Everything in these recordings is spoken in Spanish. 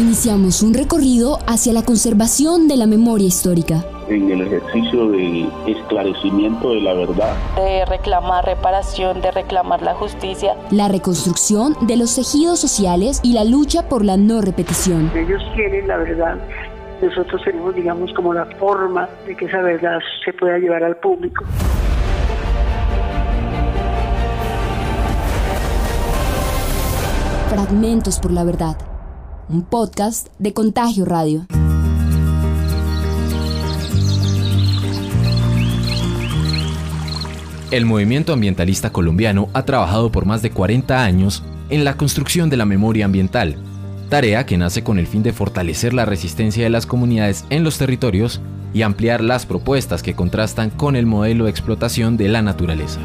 Iniciamos un recorrido hacia la conservación de la memoria histórica. En el ejercicio del esclarecimiento de la verdad. De reclamar reparación, de reclamar la justicia. La reconstrucción de los tejidos sociales y la lucha por la no repetición. Ellos quieren la verdad nosotros tenemos, digamos, como la forma de que esa verdad se pueda llevar al público. Fragmentos por la verdad un podcast de Contagio Radio. El movimiento ambientalista colombiano ha trabajado por más de 40 años en la construcción de la memoria ambiental, tarea que nace con el fin de fortalecer la resistencia de las comunidades en los territorios y ampliar las propuestas que contrastan con el modelo de explotación de la naturaleza.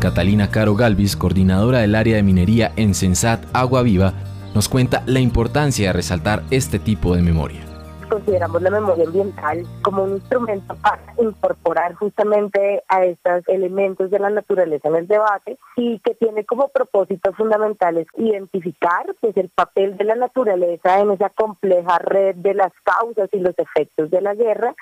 Catalina Caro Galvis, coordinadora del área de minería en Sensat Agua Viva, nos cuenta la importancia de resaltar este tipo de memoria. Consideramos la memoria ambiental como un instrumento para incorporar justamente a estos elementos de la naturaleza en el debate y que tiene como propósitos fundamentales identificar pues, el papel de la naturaleza en esa compleja red de las causas y los efectos de la guerra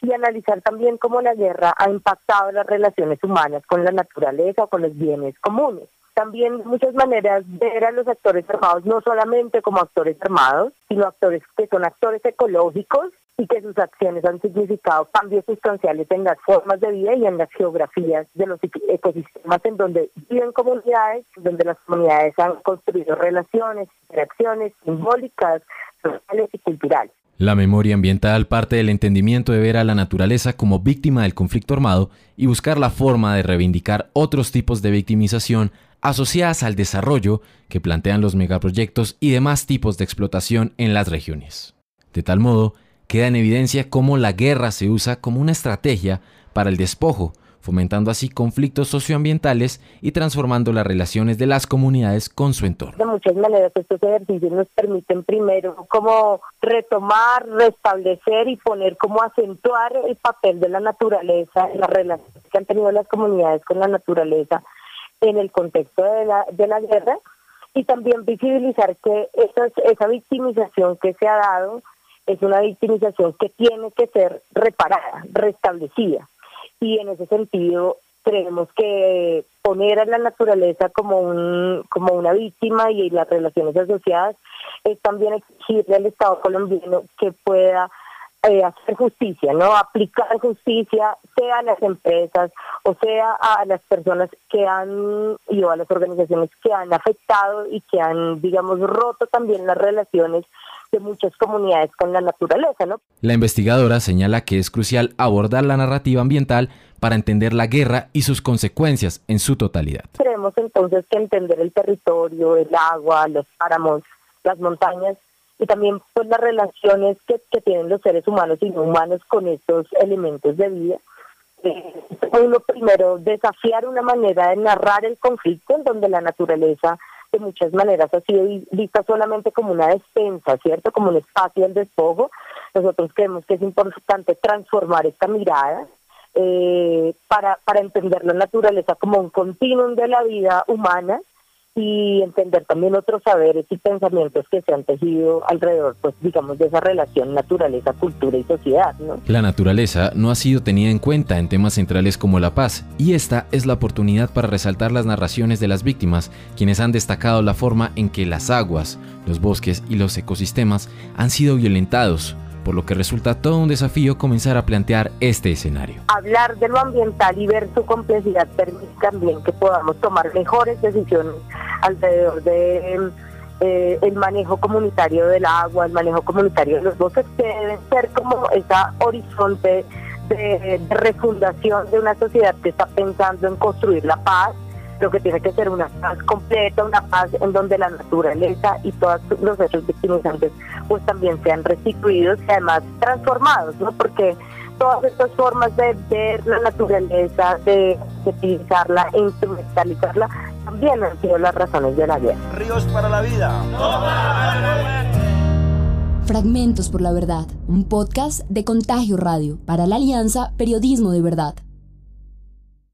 y analizar también cómo la guerra ha impactado las relaciones humanas con la naturaleza o con los bienes comunes también muchas maneras ver a los actores armados no solamente como actores armados, sino actores que son actores ecológicos y que sus acciones han significado cambios sustanciales en las formas de vida y en las geografías de los ecosistemas en donde viven comunidades, donde las comunidades han construido relaciones, interacciones simbólicas, sociales y culturales. La memoria ambiental parte del entendimiento de ver a la naturaleza como víctima del conflicto armado y buscar la forma de reivindicar otros tipos de victimización asociadas al desarrollo que plantean los megaproyectos y demás tipos de explotación en las regiones. De tal modo, queda en evidencia cómo la guerra se usa como una estrategia para el despojo, fomentando así conflictos socioambientales y transformando las relaciones de las comunidades con su entorno. De muchas maneras estos ejercicios nos permiten primero como retomar, restablecer y poner como acentuar el papel de la naturaleza las relaciones que han tenido las comunidades con la naturaleza en el contexto de la, de la guerra y también visibilizar que esa, esa victimización que se ha dado es una victimización que tiene que ser reparada, restablecida. Y en ese sentido creemos que poner a la naturaleza como un como una víctima y las relaciones asociadas es también exigirle al Estado colombiano que pueda eh, hacer justicia, ¿no? Aplicar justicia, sea a las empresas o sea a las personas que han, y a las organizaciones que han afectado y que han, digamos, roto también las relaciones de muchas comunidades con la naturaleza, ¿no? La investigadora señala que es crucial abordar la narrativa ambiental para entender la guerra y sus consecuencias en su totalidad. Creemos entonces que entender el territorio, el agua, los páramos, las montañas y también pues las relaciones que, que tienen los seres humanos y no humanos con estos elementos de vida. Eh, uno primero desafiar una manera de narrar el conflicto en donde la naturaleza de muchas maneras ha sido vista solamente como una despensa, ¿cierto? Como un espacio del despojo. Nosotros creemos que es importante transformar esta mirada eh, para, para entender la naturaleza como un continuum de la vida humana y entender también otros saberes y pensamientos que se han tejido alrededor, pues digamos, de esa relación naturaleza, cultura y sociedad. ¿no? La naturaleza no ha sido tenida en cuenta en temas centrales como la paz, y esta es la oportunidad para resaltar las narraciones de las víctimas, quienes han destacado la forma en que las aguas, los bosques y los ecosistemas han sido violentados por lo que resulta todo un desafío comenzar a plantear este escenario. Hablar de lo ambiental y ver su complejidad permite también que podamos tomar mejores decisiones alrededor de eh, el manejo comunitario del agua, el manejo comunitario de los bosques, que deben ser como ese horizonte de refundación de una sociedad que está pensando en construir la paz lo que tiene que ser una paz completa, una paz en donde la naturaleza y todos los hechos victimizantes pues también sean restituidos y además transformados, ¿no? Porque todas estas formas de ver la naturaleza, de, utilizarla e instrumentalizarla, también han sido las razones de la guerra. Ríos para la vida. Fragmentos por la Verdad, un podcast de Contagio Radio para la Alianza Periodismo de Verdad.